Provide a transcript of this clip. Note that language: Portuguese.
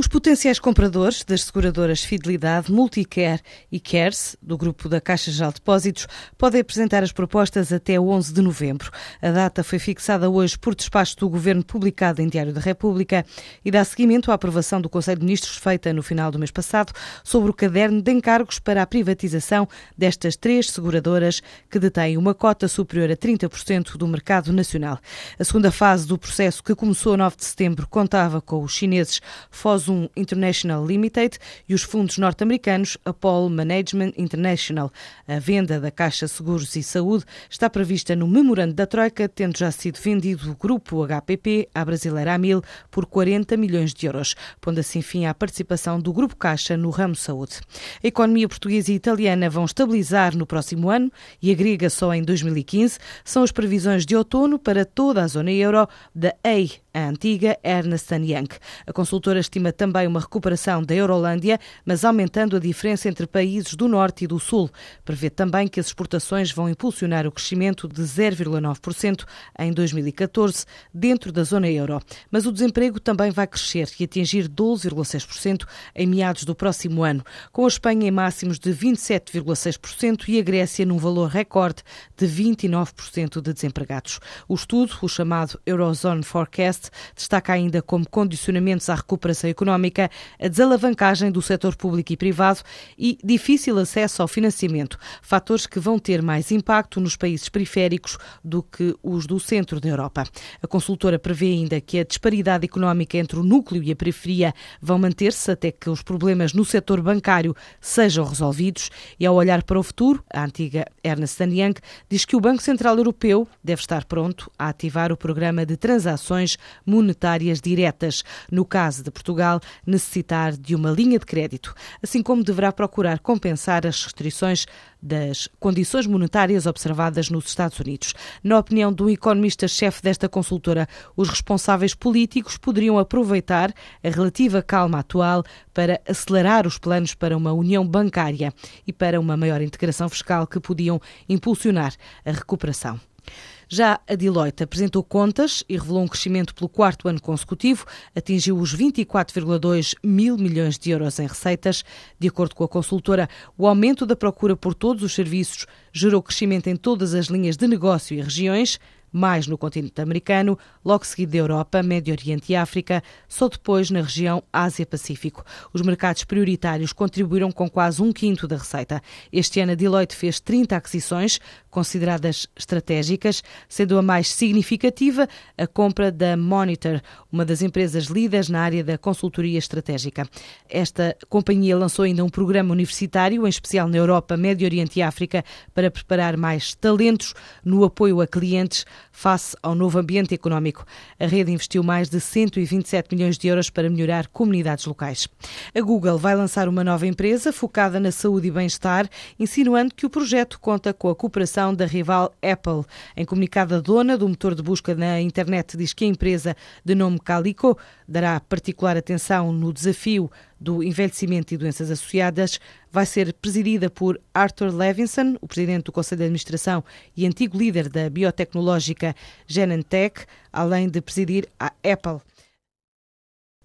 Os potenciais compradores das seguradoras Fidelidade, Multicare e Cares, do grupo da Caixa Geral de Depósitos, podem apresentar as propostas até 11 de novembro. A data foi fixada hoje por despacho do Governo publicado em Diário da República e dá seguimento à aprovação do Conselho de Ministros feita no final do mês passado sobre o caderno de encargos para a privatização destas três seguradoras que detêm uma cota superior a 30% do mercado nacional. A segunda fase do processo, que começou a 9 de setembro, contava com os chineses Fosun Zoom International Limited e os fundos norte-americanos Apollo Management International. A venda da Caixa Seguros e Saúde está prevista no memorando da Troika, tendo já sido vendido o grupo HPP à brasileira Amil por 40 milhões de euros, pondo assim fim à participação do Grupo Caixa no ramo saúde. A economia portuguesa e italiana vão estabilizar no próximo ano e a grega só em 2015. São as previsões de outono para toda a zona euro da EI, a antiga Ernst Young. A consultora estima também uma recuperação da Eurolândia, mas aumentando a diferença entre países do Norte e do Sul. Prevê também que as exportações vão impulsionar o crescimento de 0,9% em 2014 dentro da zona euro. Mas o desemprego também vai crescer e atingir 12,6% em meados do próximo ano, com a Espanha em máximos de 27,6% e a Grécia num valor recorde de 29% de desempregados. O estudo, o chamado Eurozone Forecast, destaca ainda como condicionamentos à recuperação económica a desalavancagem do setor público e privado e difícil acesso ao financiamento, fatores que vão ter mais impacto nos países periféricos do que os do centro da Europa. A consultora prevê ainda que a disparidade económica entre o núcleo e a periferia vão manter-se até que os problemas no setor bancário sejam resolvidos. E ao olhar para o futuro, a antiga Ernst Young diz que o Banco Central Europeu deve estar pronto a ativar o programa de transações monetárias diretas, no caso de Portugal, necessitar de uma linha de crédito, assim como deverá procurar compensar as restrições das condições monetárias observadas nos Estados Unidos. Na opinião do economista-chefe desta consultora, os responsáveis políticos poderiam aproveitar a relativa calma atual para acelerar os planos para uma união bancária e para uma maior integração fiscal que podiam impulsionar a recuperação. Já a Deloitte apresentou contas e revelou um crescimento pelo quarto ano consecutivo, atingiu os 24,2 mil milhões de euros em receitas. De acordo com a consultora, o aumento da procura por todos os serviços gerou crescimento em todas as linhas de negócio e regiões mais no continente americano, logo seguido da Europa, Médio Oriente e África, só depois na região Ásia-Pacífico. Os mercados prioritários contribuíram com quase um quinto da receita. Este ano a Deloitte fez 30 aquisições, consideradas estratégicas, sendo a mais significativa a compra da Monitor, uma das empresas líderes na área da consultoria estratégica. Esta companhia lançou ainda um programa universitário, em especial na Europa, Médio Oriente e África, para preparar mais talentos no apoio a clientes face ao novo ambiente económico. A rede investiu mais de 127 milhões de euros para melhorar comunidades locais. A Google vai lançar uma nova empresa focada na saúde e bem-estar, insinuando que o projeto conta com a cooperação da rival Apple. Em comunicado, a dona do motor de busca na internet diz que a empresa, de nome Calico, dará particular atenção no desafio do envelhecimento e doenças associadas, vai ser presidida por Arthur Levinson, o presidente do Conselho de Administração e antigo líder da biotecnológica Genentech, além de presidir a Apple.